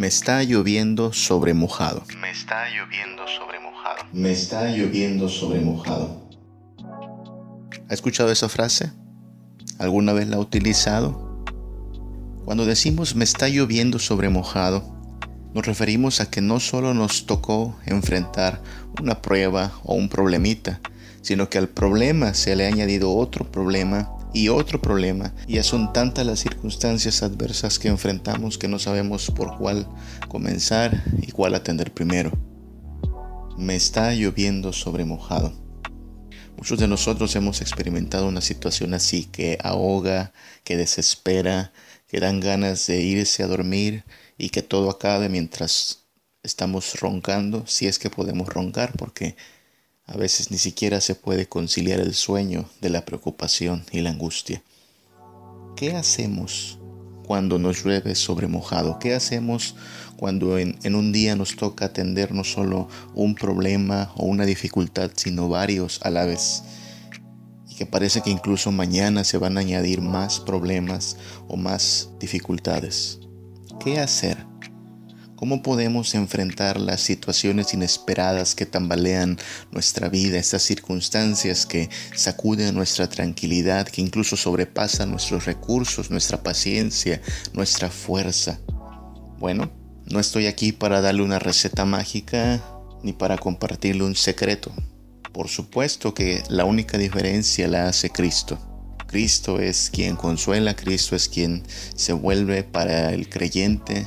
Me está lloviendo sobre mojado. Me está lloviendo sobre mojado. Me está lloviendo sobre mojado. ¿Ha escuchado esa frase? ¿Alguna vez la ha utilizado? Cuando decimos me está lloviendo sobre mojado, nos referimos a que no solo nos tocó enfrentar una prueba o un problemita, sino que al problema se le ha añadido otro problema y otro problema. Ya son tantas las circunstancias adversas que enfrentamos que no sabemos por cuál comenzar y cuál atender primero. Me está lloviendo sobre mojado. Muchos de nosotros hemos experimentado una situación así que ahoga, que desespera, que dan ganas de irse a dormir y que todo acabe mientras estamos roncando, si es que podemos roncar, porque a veces ni siquiera se puede conciliar el sueño de la preocupación y la angustia. ¿Qué hacemos cuando nos llueve sobre mojado? ¿Qué hacemos cuando en, en, un día nos toca atender no solo un problema o una dificultad, sino varios a la vez? Y que parece que incluso mañana se van a añadir más problemas o más dificultades. ¿Qué hacer? ¿Cómo podemos enfrentar las situaciones inesperadas que tambalean nuestra vida, estas circunstancias que sacuden nuestra tranquilidad, que incluso sobrepasan nuestros recursos, nuestra paciencia, nuestra fuerza? Bueno, no estoy aquí para darle una receta mágica ni para compartirle un secreto. Por supuesto que la única diferencia la hace Cristo. Cristo es quien consuela, Cristo es quien se vuelve para el creyente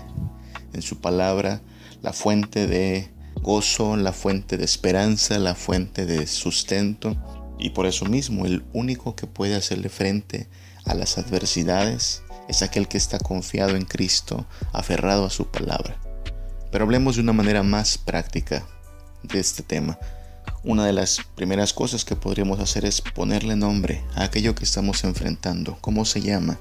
en su palabra, la fuente de gozo, la fuente de esperanza, la fuente de sustento. Y por eso mismo el único que puede hacerle frente a las adversidades es aquel que está confiado en Cristo, aferrado a su palabra. Pero hablemos de una manera más práctica de este tema. Una de las primeras cosas que podríamos hacer es ponerle nombre a aquello que estamos enfrentando. ¿Cómo se llama?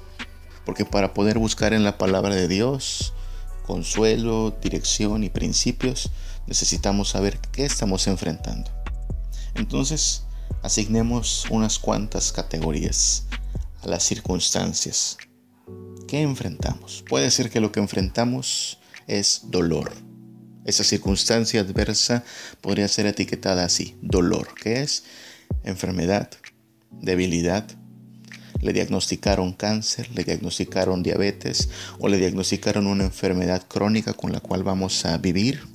Porque para poder buscar en la palabra de Dios, consuelo, dirección y principios, necesitamos saber qué estamos enfrentando. Entonces, asignemos unas cuantas categorías a las circunstancias. ¿Qué enfrentamos? Puede ser que lo que enfrentamos es dolor. Esa circunstancia adversa podría ser etiquetada así, dolor, que es enfermedad, debilidad, le diagnosticaron cáncer, le diagnosticaron diabetes o le diagnosticaron una enfermedad crónica con la cual vamos a vivir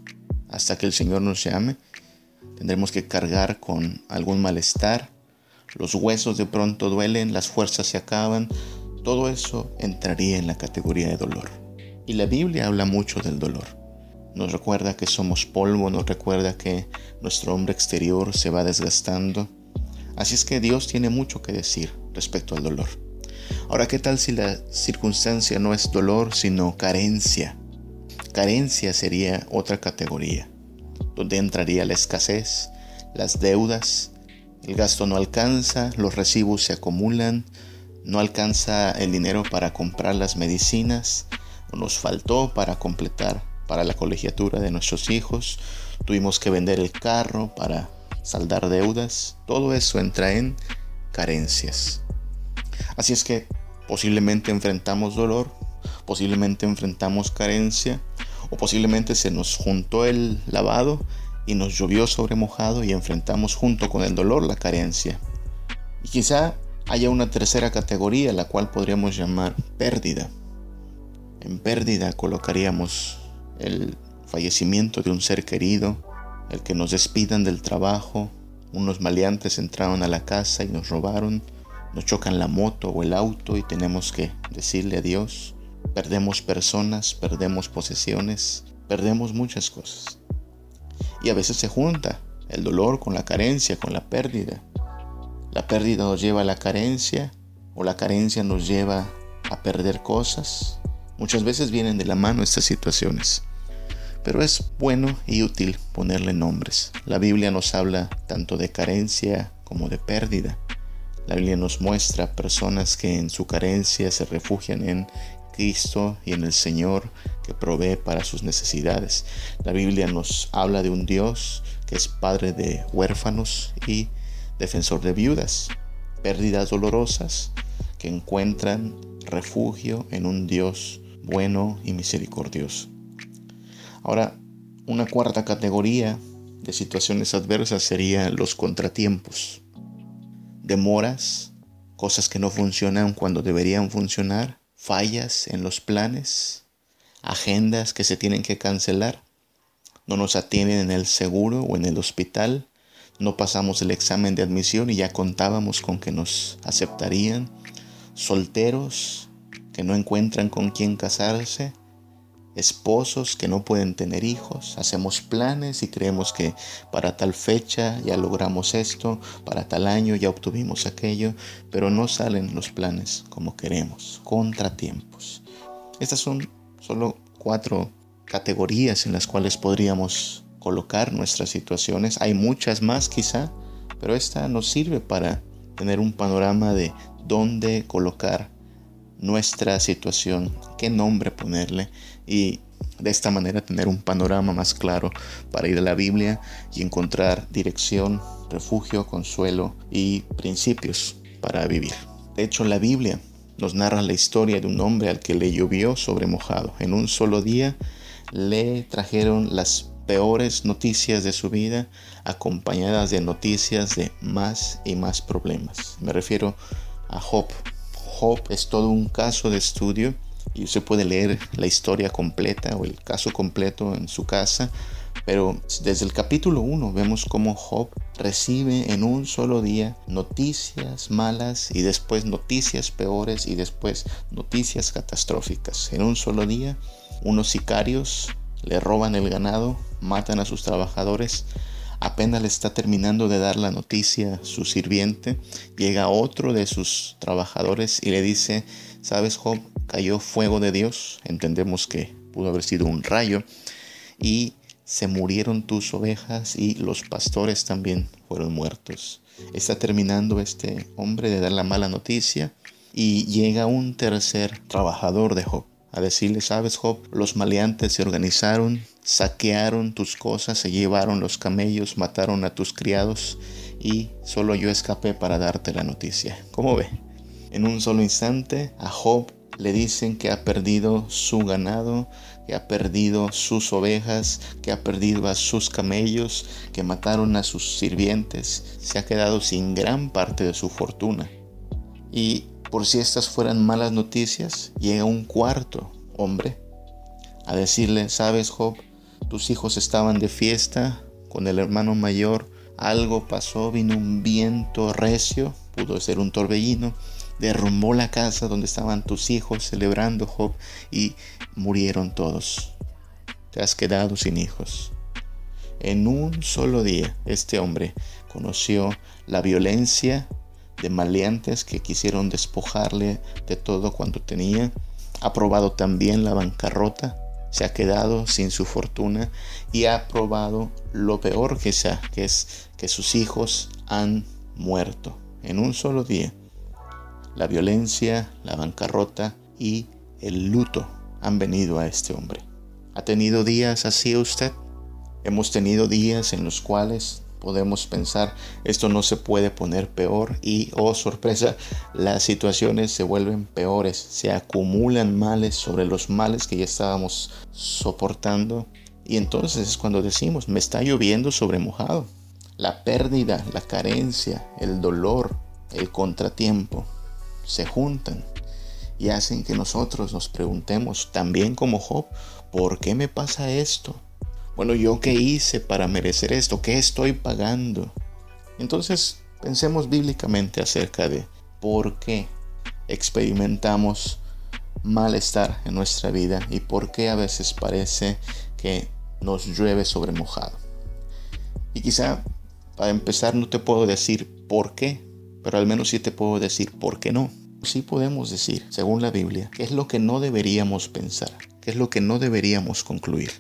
hasta que el Señor nos llame. Tendremos que cargar con algún malestar, los huesos de pronto duelen, las fuerzas se acaban, todo eso entraría en la categoría de dolor. Y la Biblia habla mucho del dolor. Nos recuerda que somos polvo, nos recuerda que nuestro hombre exterior se va desgastando. Así es que Dios tiene mucho que decir respecto al dolor. Ahora, ¿qué tal si la circunstancia no es dolor, sino carencia? Carencia sería otra categoría, donde entraría la escasez, las deudas, el gasto no alcanza, los recibos se acumulan, no alcanza el dinero para comprar las medicinas, o nos faltó para completar para la colegiatura de nuestros hijos, tuvimos que vender el carro para saldar deudas, todo eso entra en carencias. Así es que posiblemente enfrentamos dolor, posiblemente enfrentamos carencia, o posiblemente se nos juntó el lavado y nos llovió sobre mojado y enfrentamos junto con el dolor la carencia. Y quizá haya una tercera categoría, la cual podríamos llamar pérdida. En pérdida colocaríamos el fallecimiento de un ser querido, el que nos despidan del trabajo, unos maleantes entraron a la casa y nos robaron, nos chocan la moto o el auto y tenemos que decirle adiós. Perdemos personas, perdemos posesiones, perdemos muchas cosas. Y a veces se junta el dolor con la carencia, con la pérdida. La pérdida nos lleva a la carencia o la carencia nos lleva a perder cosas. Muchas veces vienen de la mano estas situaciones. Pero es bueno y útil ponerle nombres. La Biblia nos habla tanto de carencia como de pérdida. La Biblia nos muestra personas que en su carencia se refugian en Cristo y en el Señor que provee para sus necesidades. La Biblia nos habla de un Dios que es padre de huérfanos y defensor de viudas, pérdidas dolorosas que encuentran refugio en un Dios bueno y misericordioso. Ahora, una cuarta categoría de situaciones adversas sería los contratiempos. Demoras, cosas que no funcionan cuando deberían funcionar, fallas en los planes, agendas que se tienen que cancelar, no nos atienden en el seguro o en el hospital, no pasamos el examen de admisión y ya contábamos con que nos aceptarían, solteros que no encuentran con quién casarse, esposos que no pueden tener hijos, hacemos planes y creemos que para tal fecha ya logramos esto, para tal año ya obtuvimos aquello, pero no salen los planes como queremos, contratiempos. Estas son solo cuatro categorías en las cuales podríamos colocar nuestras situaciones. Hay muchas más quizá, pero esta nos sirve para tener un panorama de dónde colocar nuestra situación, qué nombre ponerle y de esta manera tener un panorama más claro para ir a la Biblia y encontrar dirección, refugio, consuelo y principios para vivir. De hecho, la Biblia nos narra la historia de un hombre al que le llovió sobre mojado. En un solo día le trajeron las peores noticias de su vida acompañadas de noticias de más y más problemas. Me refiero a Job. Job es todo un caso de estudio y usted puede leer la historia completa o el caso completo en su casa, pero desde el capítulo 1 vemos cómo Job recibe en un solo día noticias malas y después noticias peores y después noticias catastróficas. En un solo día, unos sicarios le roban el ganado, matan a sus trabajadores, Apenas le está terminando de dar la noticia su sirviente, llega otro de sus trabajadores y le dice, ¿sabes Job? Cayó fuego de Dios, entendemos que pudo haber sido un rayo, y se murieron tus ovejas y los pastores también fueron muertos. Está terminando este hombre de dar la mala noticia y llega un tercer trabajador de Job a decirle, sabes Job, los maleantes se organizaron, saquearon tus cosas, se llevaron los camellos, mataron a tus criados y solo yo escapé para darte la noticia. ¿Cómo ve? En un solo instante a Job le dicen que ha perdido su ganado, que ha perdido sus ovejas, que ha perdido a sus camellos, que mataron a sus sirvientes, se ha quedado sin gran parte de su fortuna. Y por si estas fueran malas noticias, llega un cuarto hombre a decirle, sabes Job, tus hijos estaban de fiesta con el hermano mayor, algo pasó, vino un viento recio, pudo ser un torbellino, derrumbó la casa donde estaban tus hijos celebrando Job y murieron todos. Te has quedado sin hijos. En un solo día este hombre conoció la violencia de maleantes que quisieron despojarle de todo cuanto tenía. Ha probado también la bancarrota, se ha quedado sin su fortuna y ha probado lo peor que sea, que es que sus hijos han muerto en un solo día. La violencia, la bancarrota y el luto han venido a este hombre. ¿Ha tenido días así usted? Hemos tenido días en los cuales podemos pensar esto no se puede poner peor y oh sorpresa las situaciones se vuelven peores se acumulan males sobre los males que ya estábamos soportando y entonces es cuando decimos me está lloviendo sobre mojado la pérdida la carencia el dolor el contratiempo se juntan y hacen que nosotros nos preguntemos también como Job ¿por qué me pasa esto? Bueno, ¿yo qué hice para merecer esto? ¿Qué estoy pagando? Entonces, pensemos bíblicamente acerca de por qué experimentamos malestar en nuestra vida y por qué a veces parece que nos llueve sobre mojado. Y quizá para empezar no te puedo decir por qué, pero al menos sí te puedo decir por qué no. Sí podemos decir, según la Biblia, qué es lo que no deberíamos pensar, qué es lo que no deberíamos concluir.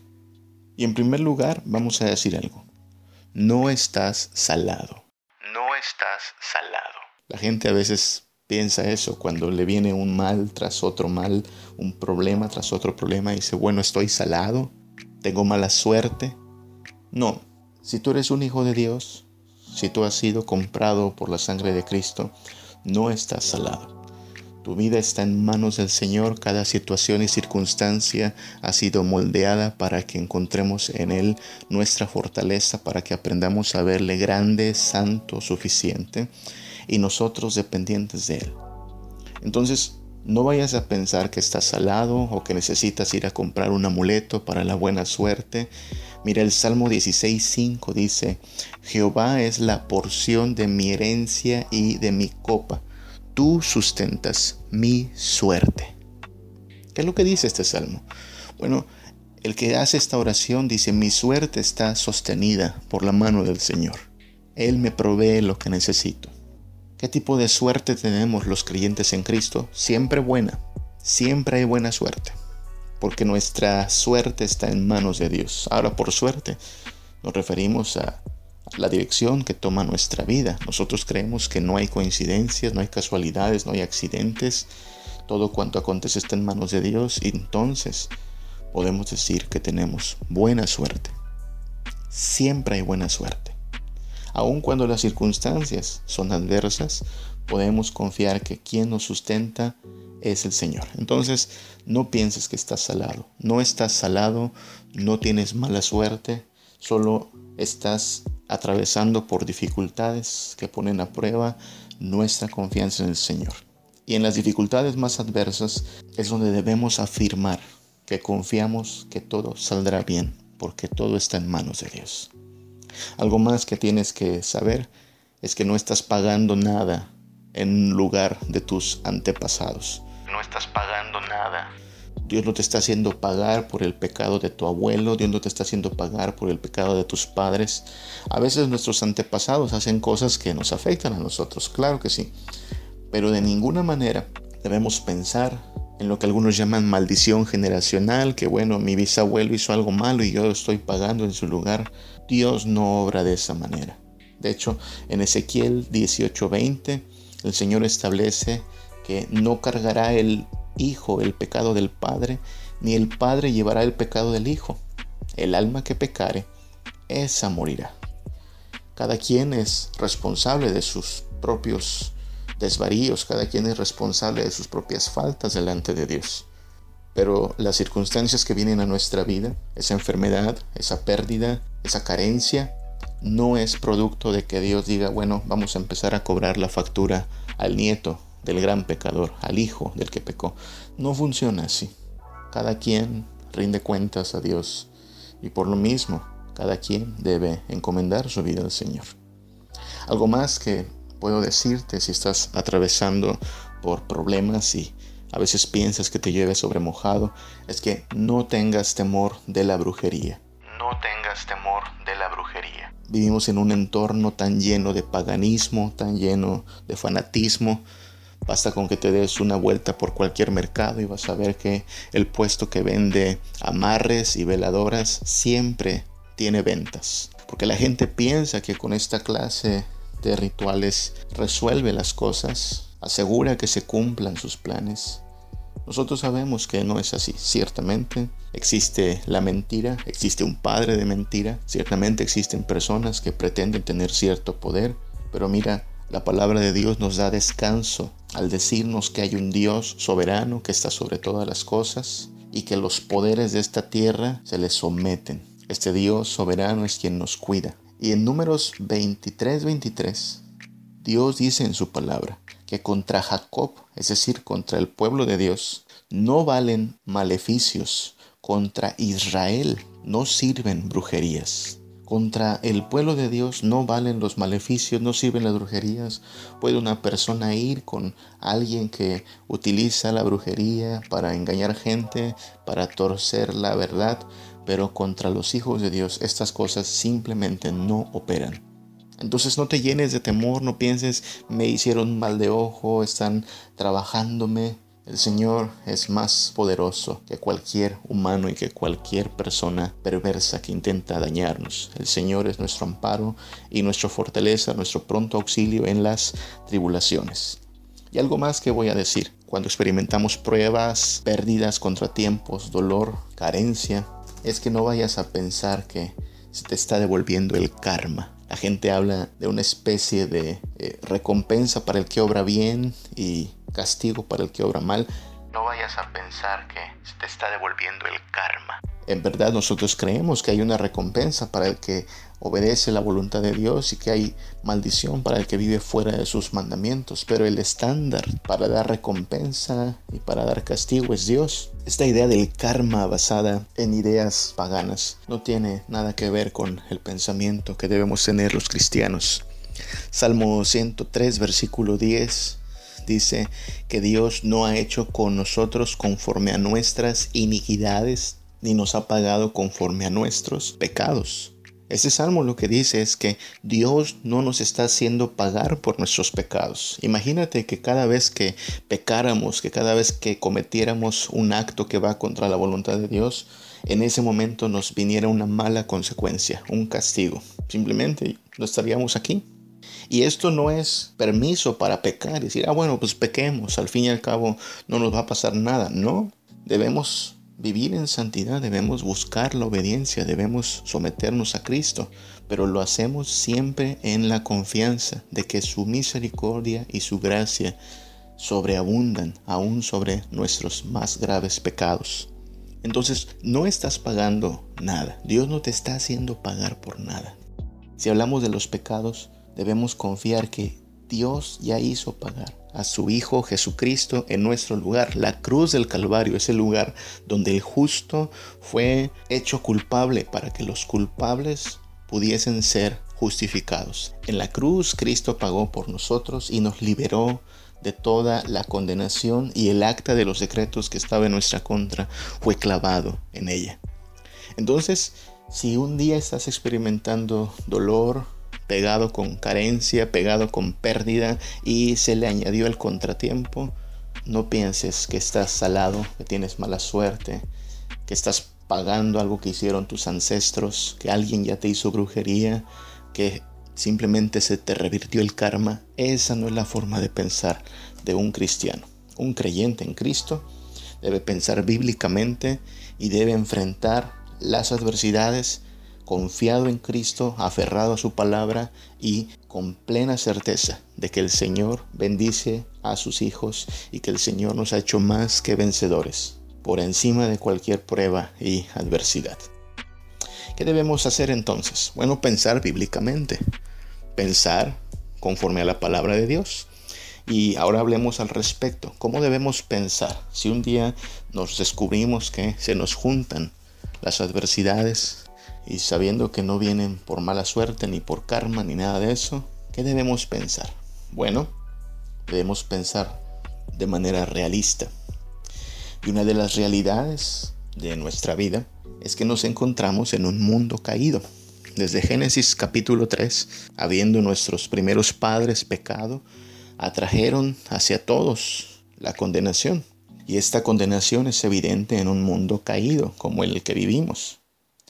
Y en primer lugar, vamos a decir algo. No estás salado. No estás salado. La gente a veces piensa eso cuando le viene un mal tras otro mal, un problema tras otro problema y dice, bueno, estoy salado, tengo mala suerte. No, si tú eres un hijo de Dios, si tú has sido comprado por la sangre de Cristo, no estás salado Tu vida está en manos del Señor, cada situación y circunstancia ha sido moldeada para que encontremos en Él nuestra fortaleza, para que aprendamos a verle grande, santo, suficiente y nosotros dependientes de Él. Entonces, no vayas a pensar que estás salado o que necesitas ir a comprar un amuleto para la buena suerte. Mira, el Salmo 16.5 dice, Jehová es la porción de mi herencia y de mi copa tú sustentas mi suerte. ¿Qué es lo que dice este salmo? Bueno, el que hace esta oración dice, mi suerte está sostenida por la mano del Señor. Él me provee lo que necesito. ¿Qué tipo de suerte tenemos los creyentes en Cristo? Siempre buena. Siempre hay buena suerte. Porque nuestra suerte está en manos de Dios. Ahora, por suerte, nos referimos a la dirección que toma nuestra vida. Nosotros creemos que no hay coincidencias, no hay casualidades, no hay accidentes. Todo cuanto acontece está en manos de Dios entonces podemos decir que tenemos buena suerte. Siempre hay buena suerte. Aun cuando las circunstancias son adversas, podemos confiar que quien nos sustenta es el Señor. Entonces, no pienses que estás salado. No estás salado, no tienes mala suerte, solo estás atravesando por dificultades que ponen a prueba nuestra confianza en el Señor. Y en las dificultades más adversas es donde debemos afirmar que confiamos que todo saldrá bien, porque todo está en manos de Dios. Algo más que tienes que saber es que no estás pagando nada en lugar de tus antepasados. No estás pagando nada Dios no te está haciendo pagar por el pecado de tu abuelo, Dios no te está haciendo pagar por el pecado de tus padres. A veces nuestros antepasados hacen cosas que nos afectan a nosotros, claro que sí. Pero de ninguna manera debemos pensar en lo que algunos llaman maldición generacional, que bueno, mi bisabuelo hizo algo malo y yo estoy pagando en su lugar. Dios no obra de esa manera. De hecho, en Ezequiel 18:20, el Señor establece que no cargará el hijo el pecado del padre, ni el padre llevará el pecado del hijo. El alma que pecare, esa morirá. Cada quien es responsable de sus propios desvaríos, cada quien es responsable de sus propias faltas delante de Dios. Pero las circunstancias que vienen a nuestra vida, esa enfermedad, esa pérdida, esa carencia, no es producto de que Dios diga, bueno, vamos a empezar a cobrar la factura al nieto del gran pecador, al hijo del que pecó. No funciona así. Cada quien rinde cuentas a Dios y por lo mismo cada quien debe encomendar su vida al Señor. Algo más que puedo decirte si estás atravesando por problemas y a veces piensas que te lleve sobre mojado, es que no tengas temor de la brujería. No tengas temor de la brujería. Vivimos en un entorno tan lleno de paganismo, tan lleno de fanatismo, Basta con que te des una vuelta por cualquier mercado y vas a ver que el puesto que vende amarres y veladoras siempre tiene ventas. Porque la gente piensa que con esta clase de rituales resuelve las cosas, asegura que se cumplan sus planes. Nosotros sabemos que no es así. Ciertamente existe la mentira, existe un padre de mentira, ciertamente existen personas que pretenden tener cierto poder, pero mira, la palabra de Dios nos da descanso al decirnos que hay un Dios soberano que está sobre todas las cosas y que los poderes de esta tierra se le someten. Este Dios soberano es quien nos cuida. Y en números 23, 23, Dios dice en su palabra que contra Jacob, es decir, contra el pueblo de Dios, no valen maleficios, contra Israel no sirven brujerías. Contra el pueblo de Dios no valen los maleficios, no sirven las brujerías. Puede una persona ir con alguien que utiliza la brujería para engañar gente, para torcer la verdad, pero contra los hijos de Dios estas cosas simplemente no operan. Entonces no te llenes de temor, no pienses, me hicieron mal de ojo, están trabajándome. El Señor es más poderoso que cualquier humano y que cualquier persona perversa que intenta dañarnos. El Señor es nuestro amparo y nuestra fortaleza, nuestro pronto auxilio en las tribulaciones. Y algo más que voy a decir. Cuando experimentamos pruebas, pérdidas, contratiempos, dolor, carencia, es que no vayas a pensar que se te está devolviendo el karma. La gente habla de una especie de eh, recompensa para el que obra bien y castigo para el que obra mal. No vayas a pensar que te está devolviendo el karma. En verdad nosotros creemos que hay una recompensa para el que obedece la voluntad de Dios y que hay maldición para el que vive fuera de sus mandamientos, pero el estándar para dar recompensa y para dar castigo es Dios. Esta idea del karma basada en ideas paganas no tiene nada que ver con el pensamiento que debemos tener los cristianos. Salmo 103, versículo 10 dice que Dios no ha hecho con nosotros conforme a nuestras iniquidades ni nos ha pagado conforme a nuestros pecados. Este salmo lo que dice es que Dios no nos está haciendo pagar por nuestros pecados. Imagínate que cada vez que pecáramos, que cada vez que cometiéramos un acto que va contra la voluntad de Dios, en ese momento nos viniera una mala consecuencia, un castigo. Simplemente no estaríamos aquí. Y esto no es permiso para pecar y decir, ah, bueno, pues pequemos, al fin y al cabo no nos va a pasar nada. No, debemos vivir en santidad, debemos buscar la obediencia, debemos someternos a Cristo, pero lo hacemos siempre en la confianza de que su misericordia y su gracia sobreabundan aún sobre nuestros más graves pecados. Entonces no estás pagando nada, Dios no te está haciendo pagar por nada. Si hablamos de los pecados, debemos confiar que Dios ya hizo pagar a su Hijo Jesucristo en nuestro lugar. La cruz del Calvario es el lugar donde el justo fue hecho culpable para que los culpables pudiesen ser justificados. En la cruz Cristo pagó por nosotros y nos liberó de toda la condenación y el acta de los decretos que estaba en nuestra contra fue clavado en ella. Entonces, si un día estás experimentando dolor, pegado con carencia, pegado con pérdida y se le añadió el contratiempo, no pienses que estás salado, que tienes mala suerte, que estás pagando algo que hicieron tus ancestros, que alguien ya te hizo brujería, que simplemente se te revirtió el karma. Esa no es la forma de pensar de un cristiano. Un creyente en Cristo debe pensar bíblicamente y debe enfrentar las adversidades confiado en Cristo, aferrado a su palabra y con plena certeza de que el Señor bendice a sus hijos y que el Señor nos ha hecho más que vencedores por encima de cualquier prueba y adversidad. ¿Qué debemos hacer entonces? Bueno, pensar bíblicamente, pensar conforme a la palabra de Dios. Y ahora hablemos al respecto. ¿Cómo debemos pensar si un día nos descubrimos que se nos juntan las adversidades, y sabiendo que no vienen por mala suerte, ni por karma, ni nada de eso, ¿qué debemos pensar? Bueno, debemos pensar de manera realista. Y una de las realidades de nuestra vida es que nos encontramos en un mundo caído. Desde Génesis capítulo 3, habiendo nuestros primeros padres pecado, atrajeron hacia todos la condenación. Y esta condenación es evidente en un mundo caído como el que vivimos.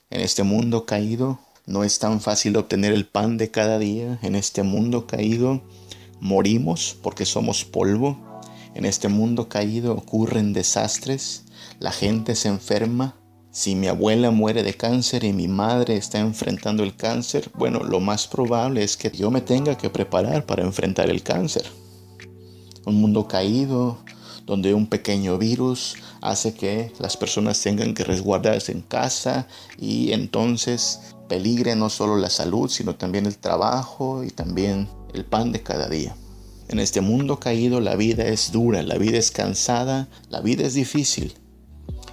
En este mundo caído no es tan fácil obtener el pan de cada día. En este mundo caído morimos porque somos polvo. En este mundo caído ocurren desastres. La gente se enferma. Si mi abuela muere de cáncer y mi madre está enfrentando el cáncer, bueno, lo más probable es que yo me tenga que preparar para enfrentar el cáncer. Un mundo caído donde un pequeño virus hace que las personas tengan que resguardarse en casa y entonces peligre no solo la salud, sino también el trabajo y también el pan de cada día. En este mundo caído la vida es dura, la vida es cansada, la vida es difícil.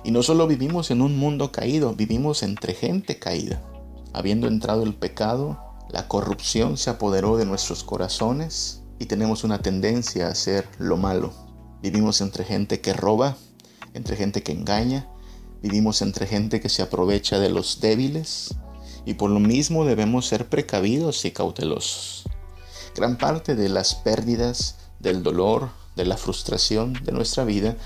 Y no solo vivimos en un mundo caído, vivimos entre gente caída. Habiendo entrado el pecado, la corrupción se apoderó de nuestros corazones y tenemos una tendencia a hacer lo malo. Vivimos entre gente que roba, entre gente que engaña, vivimos entre gente que se aprovecha de los débiles y por lo mismo debemos ser precavidos y cautelosos. Gran parte de las pérdidas, del dolor, de la frustración de nuestra vida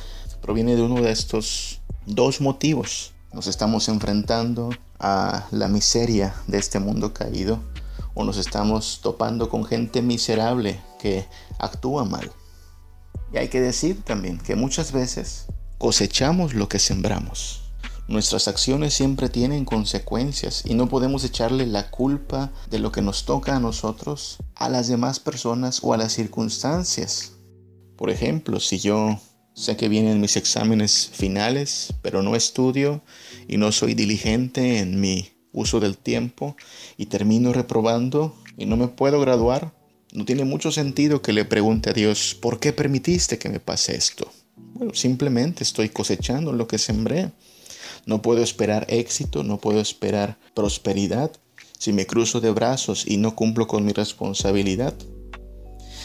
proviene de uno de estos dos motivos. Nos estamos enfrentando a la miseria de este mundo caído o nos estamos topando con gente miserable que actúa mal. Y hay que decir también que muchas veces cosechamos lo que sembramos. Nuestras acciones siempre tienen consecuencias y no podemos echarle la culpa de lo que nos toca a nosotros a las demás personas o a las circunstancias. Por ejemplo, si yo sé que vienen mis exámenes finales, pero no estudio y no soy diligente en mi uso del tiempo y termino reprobando y no me puedo graduar, no tiene mucho sentido que le pregunte a Dios, ¿por qué permitiste que me pase esto? Bueno, simplemente estoy cosechando lo que sembré. No puedo esperar éxito, no puedo esperar prosperidad si me cruzo de brazos y no cumplo con mi responsabilidad.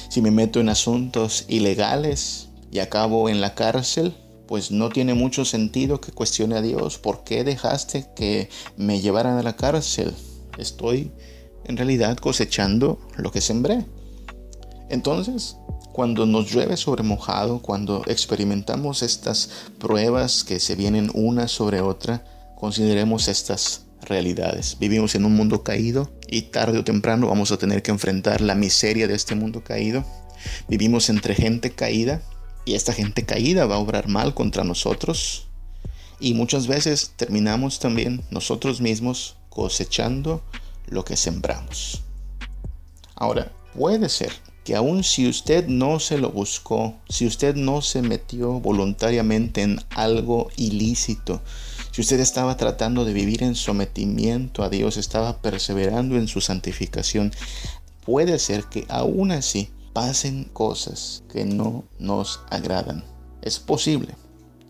Si me meto en asuntos ilegales y acabo en la cárcel, pues no tiene mucho sentido que cuestione a Dios, ¿por qué dejaste que me llevaran a la cárcel? Estoy en realidad cosechando lo que sembré. Entonces, cuando nos llueve sobre mojado, cuando experimentamos estas pruebas que se vienen una sobre otra, consideremos estas realidades. Vivimos en un mundo caído y tarde o temprano vamos a tener que enfrentar la miseria de este mundo caído. Vivimos entre gente caída y esta gente caída va a obrar mal contra nosotros. Y muchas veces terminamos también nosotros mismos cosechando lo que sembramos. Ahora, puede ser que aun si usted no se lo buscó, si usted no se metió voluntariamente en algo ilícito, si usted estaba tratando de vivir en sometimiento a Dios, estaba perseverando en su santificación, puede ser que aún así pasen cosas que no nos agradan. Es posible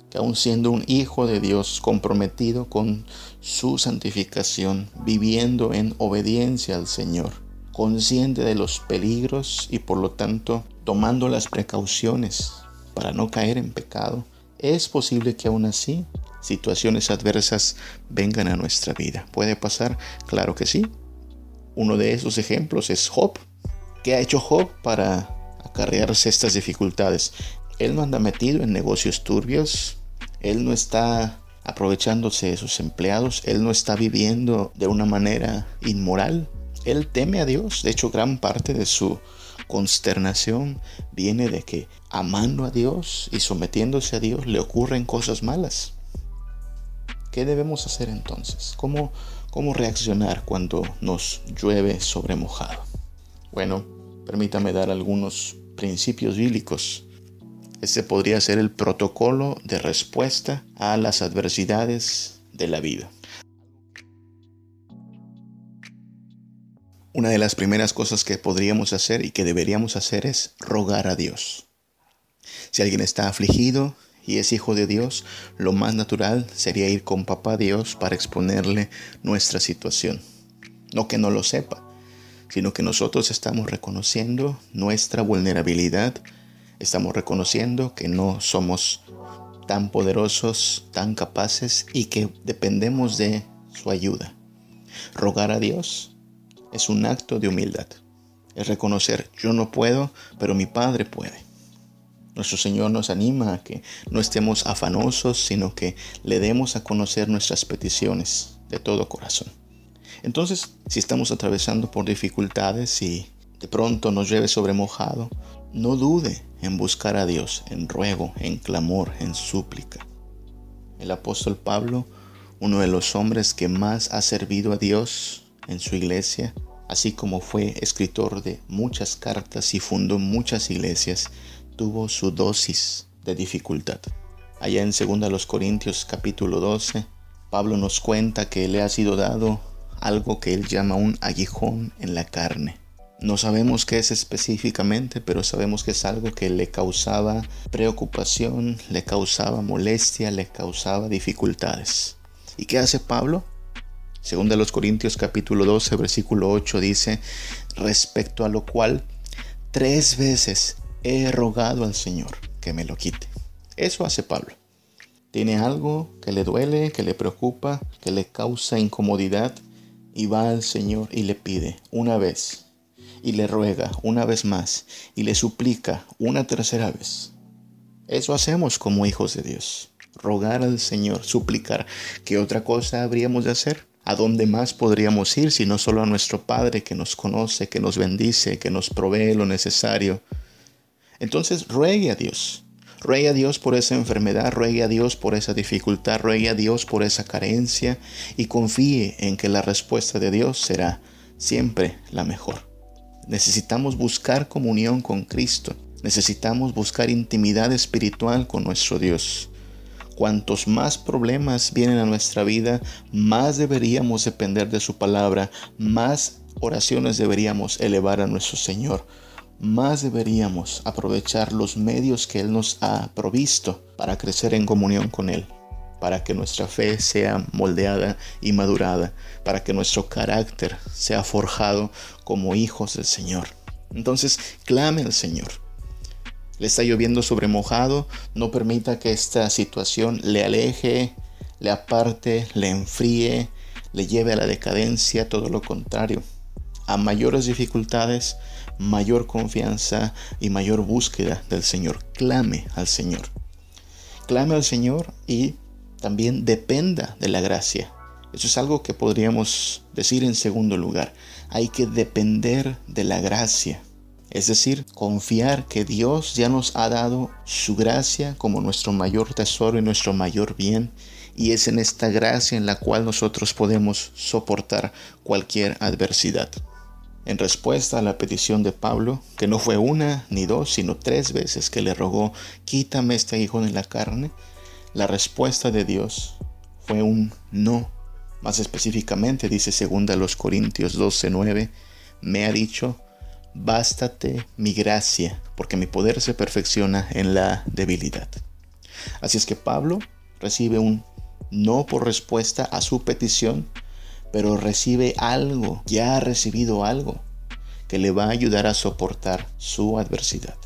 que aun siendo un hijo de Dios comprometido con su santificación, viviendo en obediencia al Señor, consciente de los peligros y por lo tanto tomando las precauciones para no caer en pecado, es posible que aún así situaciones adversas vengan a nuestra vida. ¿Puede pasar? Claro que sí. Uno de esos ejemplos es Job. ¿Qué ha hecho Job para acarrearse estas dificultades? Él no anda metido en negocios turbios. Él no está aprovechándose de sus empleados. Él no está viviendo de una manera inmoral. Él teme a Dios. De hecho, gran parte de su consternación viene de que amando a Dios y sometiéndose a Dios le ocurren cosas malas. ¿Qué debemos hacer entonces? ¿Cómo, cómo reaccionar cuando nos llueve sobre mojado? Bueno, permítame dar algunos principios bíblicos. Este podría ser el protocolo de respuesta a las adversidades de la vida. Una de las primeras cosas que podríamos hacer y que deberíamos hacer es rogar a Dios. Si alguien está afligido, y es hijo de Dios, lo más natural sería ir con papá Dios para exponerle nuestra situación. No que no lo sepa, sino que nosotros estamos reconociendo nuestra vulnerabilidad, estamos reconociendo que no somos tan poderosos, tan capaces y que dependemos de su ayuda. Rogar a Dios es un acto de humildad. Es reconocer, yo no puedo, pero mi Padre puede. Nuestro Señor nos anima a que no estemos afanosos, sino que le demos a conocer nuestras peticiones de todo corazón. Entonces, si estamos atravesando por dificultades y de pronto nos llueve sobre mojado, no dude en buscar a Dios, en ruego, en clamor, en súplica. El apóstol Pablo, uno de los hombres que más ha servido a Dios en su iglesia, así como fue escritor de muchas cartas y fundó muchas iglesias, tuvo su dosis de dificultad. Allá en 2 Corintios capítulo 12, Pablo nos cuenta que le ha sido dado algo que él llama un aguijón en la carne. No sabemos qué es específicamente, pero sabemos que es algo que le causaba preocupación, le causaba molestia, le causaba dificultades. ¿Y qué hace Pablo? Según de los Corintios capítulo 12, versículo 8 dice, respecto a lo cual tres veces he rogado al Señor que me lo quite. Eso hace Pablo. Tiene algo que le duele, que le preocupa, que le causa incomodidad y va al Señor y le pide una vez y le ruega una vez más y le suplica una tercera vez. Eso hacemos como hijos de Dios. Rogar al Señor, suplicar. ¿Qué otra cosa habríamos de hacer? ¿A dónde más podríamos ir si no solo a nuestro Padre que nos conoce, que nos bendice, que nos provee lo necesario? Entonces ruegue a Dios. Ruegue a Dios por esa enfermedad, ruegue a Dios por esa dificultad, ruegue a Dios por esa carencia y confíe en que la respuesta de Dios será siempre la mejor. Necesitamos buscar comunión con Cristo. Necesitamos buscar intimidad espiritual con nuestro Dios. Cuantos más problemas vienen a nuestra vida, más deberíamos depender de su palabra, más oraciones deberíamos elevar a nuestro Señor, más deberíamos aprovechar los medios que Él nos ha provisto para crecer en comunión con Él, para que nuestra fe sea moldeada y madurada, para que nuestro carácter sea forjado como hijos del Señor. Entonces, clame al Señor. Le está lloviendo sobre mojado, no permita que esta situación le aleje, le aparte, le enfríe, le lleve a la decadencia, todo lo contrario. A mayores dificultades, mayor confianza y mayor búsqueda del Señor. Clame al Señor. Clame al Señor y también dependa de la gracia. Eso es algo que podríamos decir en segundo lugar. Hay que depender de la gracia. Es decir, confiar que Dios ya nos ha dado su gracia como nuestro mayor tesoro y nuestro mayor bien. Y es en esta gracia en la cual nosotros podemos soportar cualquier adversidad. En respuesta a la petición de Pablo, que no fue una ni dos, sino tres veces que le rogó, quítame este hijo de la carne, la respuesta de Dios fue un no. Más específicamente dice 2 los Corintios 12:9, me ha dicho, bástate mi gracia, porque mi poder se perfecciona en la debilidad. Así es que Pablo recibe un no por respuesta a su petición, pero recibe algo, ya ha recibido algo que le va a ayudar a soportar su adversidad.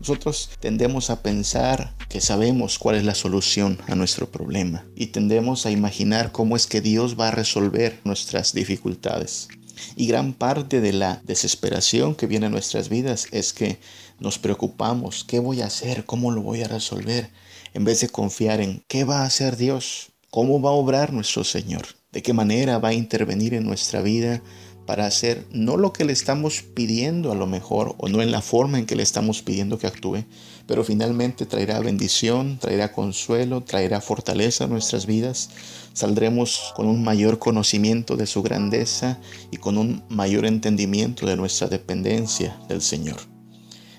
Nosotros tendemos a pensar que sabemos cuál es la solución a nuestro problema y tendemos a imaginar cómo es que Dios va a resolver nuestras dificultades. Y gran parte de la desesperación que viene a nuestras vidas es que nos preocupamos, ¿qué voy a hacer? ¿Cómo lo voy a resolver? En vez de confiar en qué va a hacer Dios, cómo va a obrar nuestro Señor de qué manera va a intervenir en nuestra vida para hacer no lo que le estamos pidiendo a lo mejor o no en la forma en que le estamos pidiendo que actúe, pero finalmente traerá bendición, traerá consuelo, traerá fortaleza a nuestras vidas. Saldremos con un mayor conocimiento de su grandeza y con un mayor entendimiento de nuestra dependencia del Señor.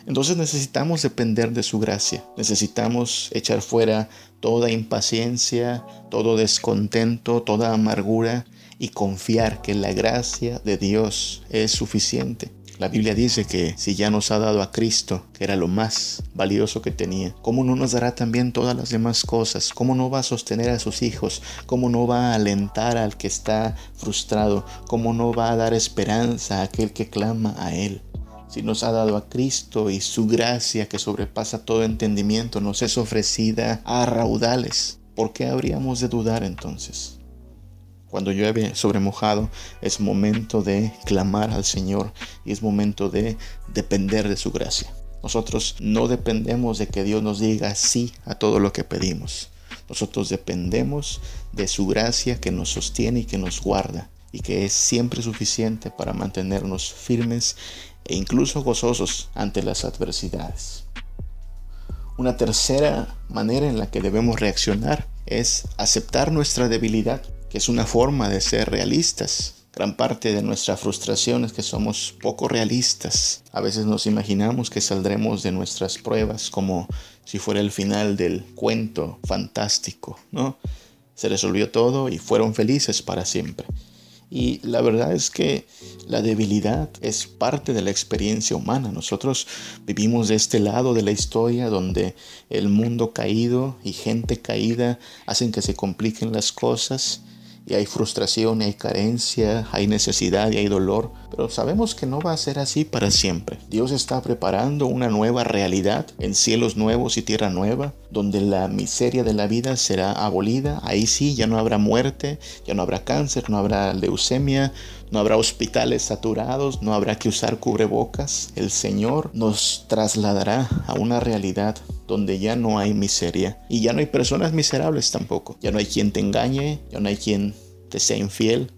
Entonces necesitamos depender de su gracia, necesitamos echar fuera toda impaciencia, todo descontento, toda amargura y confiar que la gracia de Dios es suficiente. La Biblia dice que si ya nos ha dado a Cristo, que era lo más valioso que tenía, ¿cómo no nos dará también todas las demás cosas? ¿Cómo no va a sostener a sus hijos? ¿Cómo no va a alentar al que está frustrado? ¿Cómo no va a dar esperanza a aquel que clama a Él? si nos ha dado a Cristo y su gracia que sobrepasa todo entendimiento nos es ofrecida a raudales, ¿por qué habríamos de dudar entonces? Cuando llueve sobre mojado es momento de clamar al Señor y es momento de depender de su gracia. Nosotros no dependemos de que Dios nos diga sí a todo lo que pedimos. Nosotros dependemos de su gracia que nos sostiene y que nos guarda y que es siempre suficiente para mantenernos firmes e incluso gozosos ante las adversidades. Una tercera manera en la que debemos reaccionar es aceptar nuestra debilidad, que es una forma de ser realistas. Gran parte de nuestra frustración es que somos poco realistas. A veces nos imaginamos que saldremos de nuestras pruebas como si fuera el final del cuento fantástico, ¿no? Se resolvió todo y fueron felices para siempre. Y la verdad es que la debilidad es parte de la experiencia humana. Nosotros vivimos de este lado de la historia donde el mundo caído y gente caída hacen que se compliquen las cosas hay frustración, hay carencia, hay necesidad y hay dolor, pero sabemos que no va a ser así para siempre. Dios está preparando una nueva realidad en cielos nuevos y tierra nueva, donde la miseria de la vida será abolida. Ahí sí ya no habrá muerte, ya no habrá cáncer, no habrá leucemia, no habrá hospitales saturados, no habrá que usar cubrebocas. El Señor nos trasladará a una realidad donde ya no hay miseria y ya no hay personas miserables tampoco. Ya no hay quien te engañe, ya no hay quien te sea infiel,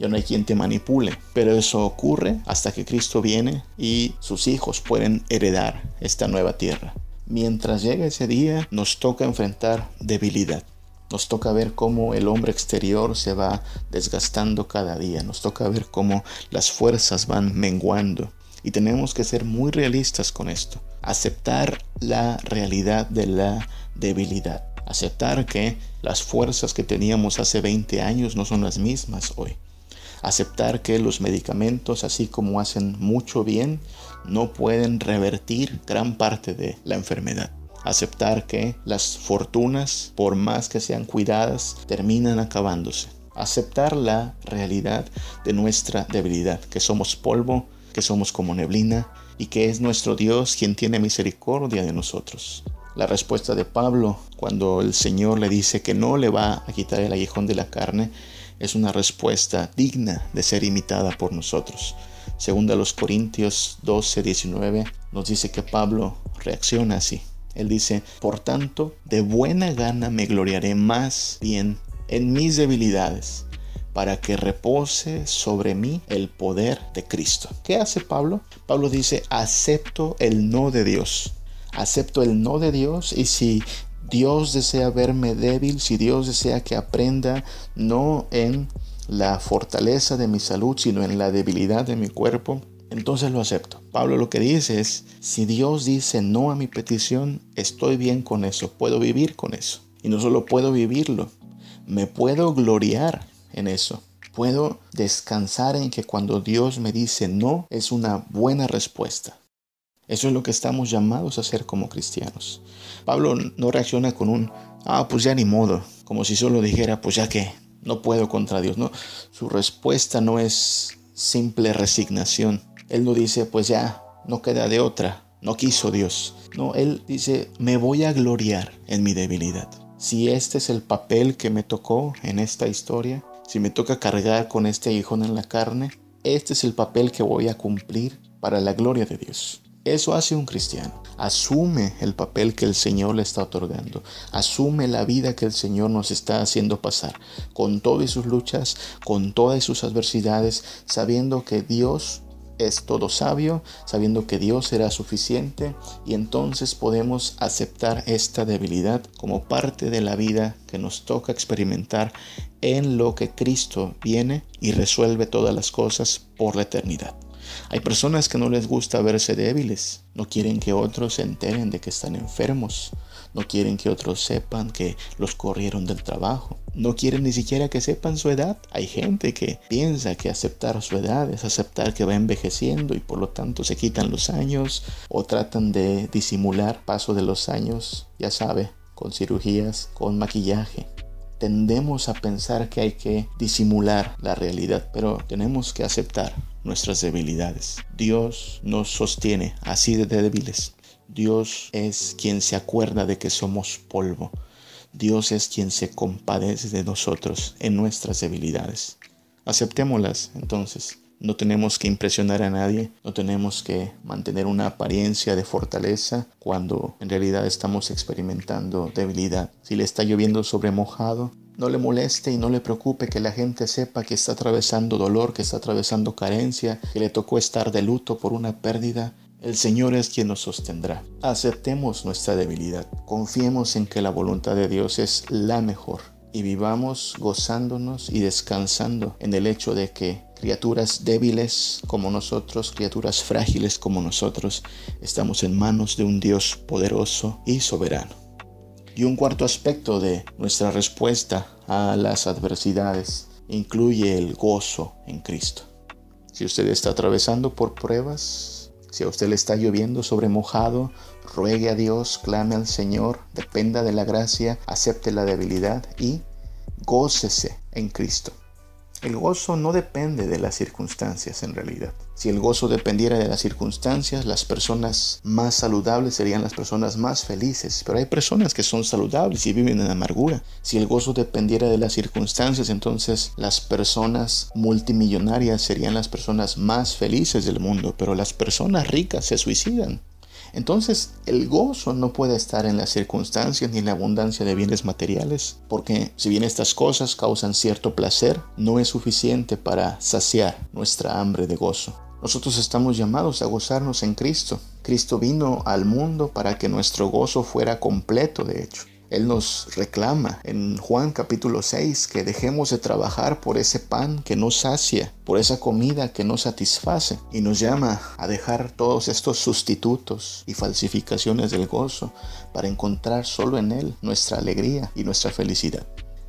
ya no hay quien te manipule. Pero eso ocurre hasta que Cristo viene y sus hijos pueden heredar esta nueva tierra. Mientras llega ese día, nos toca enfrentar debilidad. Nos toca ver cómo el hombre exterior se va desgastando cada día. Nos toca ver cómo las fuerzas van menguando. Y tenemos que ser muy realistas con esto. Aceptar la realidad de la debilidad. Aceptar que las fuerzas que teníamos hace 20 años no son las mismas hoy. Aceptar que los medicamentos, así como hacen mucho bien, no pueden revertir gran parte de la enfermedad. Aceptar que las fortunas, por más que sean cuidadas, terminan acabándose. Aceptar la realidad de nuestra debilidad, que somos polvo, que somos como neblina y que es nuestro Dios quien tiene misericordia de nosotros. La respuesta de Pablo cuando el Señor le dice que no le va a quitar el aguijón de la carne es una respuesta digna de ser imitada por nosotros. Según a los Corintios 12, 19 nos dice que Pablo reacciona así. Él dice, por tanto, de buena gana me gloriaré más bien en mis debilidades, para que repose sobre mí el poder de Cristo. ¿Qué hace Pablo? Pablo dice, acepto el no de Dios acepto el no de Dios y si Dios desea verme débil, si Dios desea que aprenda no en la fortaleza de mi salud, sino en la debilidad de mi cuerpo, entonces lo acepto. Pablo lo que dice es, si Dios dice no a mi petición, estoy bien con eso, puedo vivir con eso. Y no solo puedo vivirlo, me puedo gloriar en eso. Puedo descansar en que cuando Dios me dice no, es una buena respuesta. Eso es lo que estamos llamados a hacer como cristianos. Pablo no reacciona con un, ah, pues ya ni modo, como si solo dijera, pues ya que no puedo contra Dios. No, su respuesta no es simple resignación. Él no dice, pues ya, no queda de otra, no quiso Dios. No, él dice, me voy a gloriar en mi debilidad. Si este es el papel que me tocó en esta historia, si me toca cargar con este hijón en la carne, este es el papel que voy a cumplir para la gloria de Dios. Eso hace un cristiano. Asume el papel que el Señor le está otorgando. Asume la vida que el Señor nos está haciendo pasar. Con todas sus luchas, con todas sus adversidades, sabiendo que Dios es todo sabio, sabiendo que Dios será suficiente y entonces podemos aceptar esta debilidad como parte de la vida que nos toca experimentar en lo que Cristo viene y resuelve todas las cosas por la eternidad. Hay personas que no les gusta verse débiles, no quieren que otros se enteren de que están enfermos, no quieren que otros sepan que los corrieron del trabajo, no quieren ni siquiera que sepan su edad. Hay gente que piensa que aceptar su edad es aceptar que va envejeciendo y por lo tanto se quitan los años o tratan de disimular paso de los años, ya sabe, con cirugías, con maquillaje tendemos a pensar que hay que disimular la realidad, pero tenemos que aceptar nuestras debilidades. Dios nos sostiene así de débiles. Dios es quien se acuerda de que somos polvo. Dios es quien se compadece de nosotros en nuestras debilidades. Aceptémoslas entonces. No tenemos que impresionar a nadie, no tenemos que mantener una apariencia de fortaleza cuando en realidad estamos experimentando debilidad. Si le está lloviendo sobre mojado, no le moleste y no le preocupe que la gente sepa que está atravesando dolor, que está atravesando carencia, que le tocó estar de luto por una pérdida. El Señor es quien nos sostendrá. Aceptemos nuestra debilidad. Confiemos en que la voluntad de Dios es la mejor y vivamos gozándonos y descansando en el hecho de que criaturas débiles como nosotros, criaturas frágiles como nosotros, estamos en manos de un Dios poderoso y soberano. Y un cuarto aspecto de nuestra respuesta a las adversidades incluye el gozo en Cristo. Si usted está atravesando por pruebas, si a usted le está lloviendo sobre mojado, ruegue a Dios, clame al Señor, dependa de la gracia, acepte la debilidad y gócese en Cristo. El gozo no depende de las circunstancias en realidad. Si el gozo dependiera de las circunstancias, las personas más saludables serían las personas más felices. Pero hay personas que son saludables y viven en amargura. Si el gozo dependiera de las circunstancias, entonces las personas multimillonarias serían las personas más felices del mundo. Pero las personas ricas se suicidan. Entonces el gozo no puede estar en las circunstancias ni en la abundancia de bienes materiales, porque si bien estas cosas causan cierto placer, no es suficiente para saciar nuestra hambre de gozo. Nosotros estamos llamados a gozarnos en Cristo. Cristo vino al mundo para que nuestro gozo fuera completo, de hecho. Él nos reclama en Juan capítulo 6 que dejemos de trabajar por ese pan que nos sacia, por esa comida que nos satisface y nos llama a dejar todos estos sustitutos y falsificaciones del gozo para encontrar solo en Él nuestra alegría y nuestra felicidad.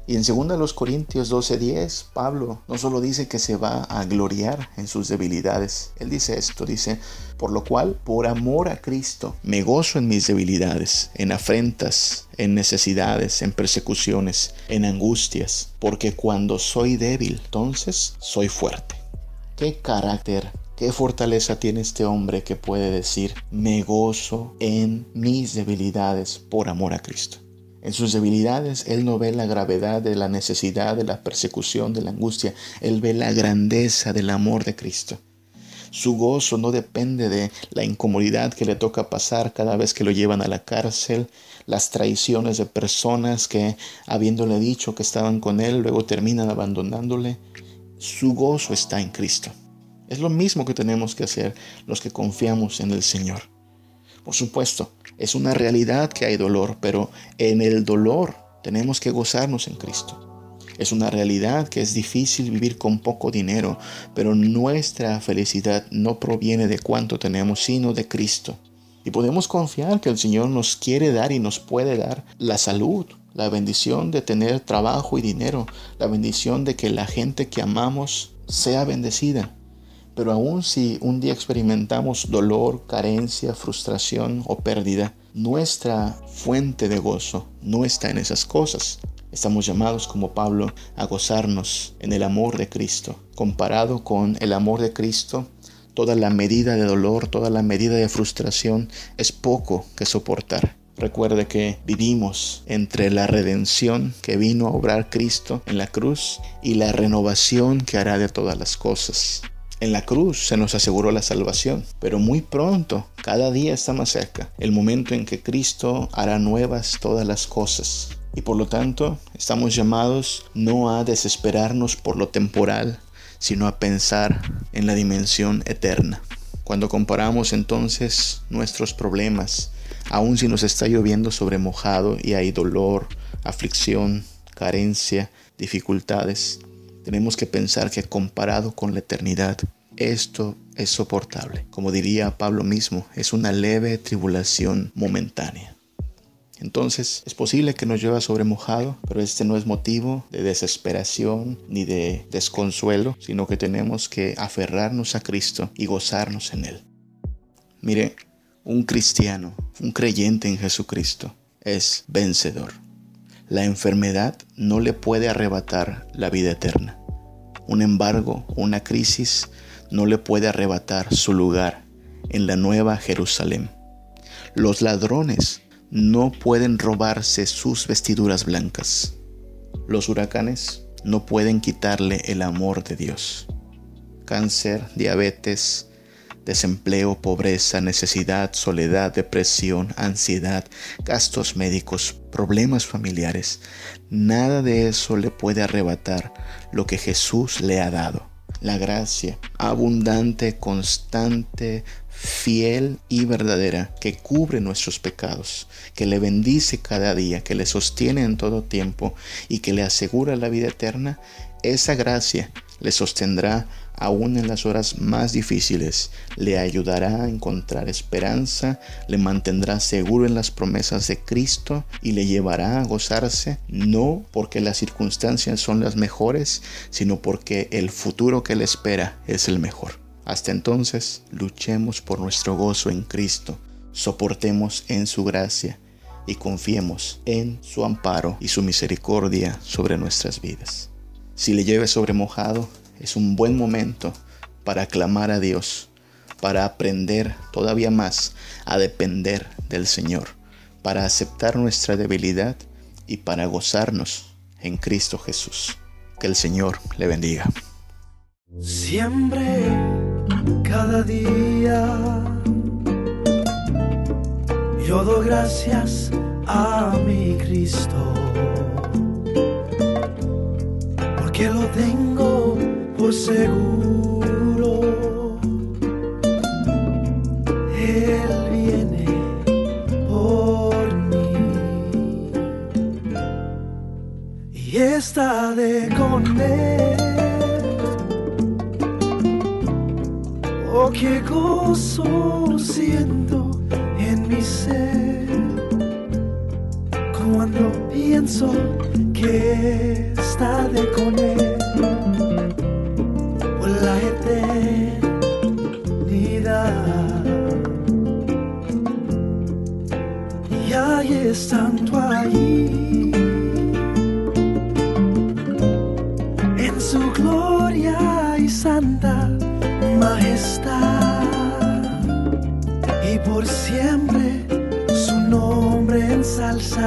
Y en 2 Corintios 12:10, Pablo no solo dice que se va a gloriar en sus debilidades, él dice esto, dice, por lo cual, por amor a Cristo, me gozo en mis debilidades, en afrentas, en necesidades, en persecuciones, en angustias, porque cuando soy débil, entonces soy fuerte. ¿Qué carácter ¿Qué fortaleza tiene este hombre que puede decir, me gozo en mis debilidades por amor a Cristo? En sus debilidades, Él no ve la gravedad de la necesidad, de la persecución, de la angustia. Él ve la grandeza del amor de Cristo. Su gozo no depende de la incomodidad que le toca pasar cada vez que lo llevan a la cárcel, las traiciones de personas que, habiéndole dicho que estaban con Él, luego terminan abandonándole. Su gozo está en Cristo. Es lo mismo que tenemos que hacer los que confiamos en el Señor. Por supuesto, es una realidad que hay dolor, pero en el dolor tenemos que gozarnos en Cristo. Es una realidad que es difícil vivir con poco dinero, pero nuestra felicidad no proviene de cuánto tenemos, sino de Cristo. Y podemos confiar que el Señor nos quiere dar y nos puede dar la salud, la bendición de tener trabajo y dinero, la bendición de que la gente que amamos sea bendecida. Pero aun si un día experimentamos dolor, carencia, frustración o pérdida, nuestra fuente de gozo no está en esas cosas. Estamos llamados como Pablo a gozarnos en el amor de Cristo. Comparado con el amor de Cristo, toda la medida de dolor, toda la medida de frustración es poco que soportar. Recuerde que vivimos entre la redención que vino a obrar Cristo en la cruz y la renovación que hará de todas las cosas. En la cruz se nos aseguró la salvación, pero muy pronto, cada día está más cerca, el momento en que Cristo hará nuevas todas las cosas. Y por lo tanto, estamos llamados no a desesperarnos por lo temporal, sino a pensar en la dimensión eterna. Cuando comparamos entonces nuestros problemas, aun si nos está lloviendo sobre mojado y hay dolor, aflicción, carencia, dificultades, tenemos que pensar que comparado con la eternidad, esto es soportable. Como diría Pablo mismo, es una leve tribulación momentánea. Entonces es posible que nos llueva sobre mojado, pero este no es motivo de desesperación ni de desconsuelo, sino que tenemos que aferrarnos a Cristo y gozarnos en Él. Mire, un cristiano, un creyente en Jesucristo, es vencedor. La enfermedad no le puede arrebatar la vida eterna un embargo, una crisis, no le puede arrebatar su lugar en la nueva Jerusalén. Los ladrones no pueden robarse sus vestiduras blancas. Los huracanes no pueden quitarle el amor de Dios. Cáncer, diabetes, desempleo, pobreza, necesidad, soledad, depresión, ansiedad, gastos médicos, problemas familiares. Nada de eso le puede arrebatar lo que Jesús le ha dado. La gracia abundante, constante, fiel y verdadera que cubre nuestros pecados, que le bendice cada día, que le sostiene en todo tiempo y que le asegura la vida eterna, esa gracia le sostendrá aún en las horas más difíciles, le ayudará a encontrar esperanza, le mantendrá seguro en las promesas de Cristo y le llevará a gozarse, no porque las circunstancias son las mejores, sino porque el futuro que le espera es el mejor. Hasta entonces, luchemos por nuestro gozo en Cristo, soportemos en su gracia y confiemos en su amparo y su misericordia sobre nuestras vidas. Si le lleve sobre mojado, es un buen momento para clamar a Dios, para aprender todavía más a depender del Señor, para aceptar nuestra debilidad y para gozarnos en Cristo Jesús. Que el Señor le bendiga. Siempre, cada día, yo doy gracias a mi Cristo, porque lo tengo por seguro. Él viene por mí. y estaré con él. Oh, qué gozo siento en mi ser cuando pienso que estaré con él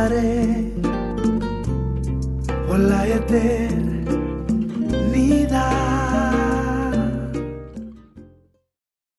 nombre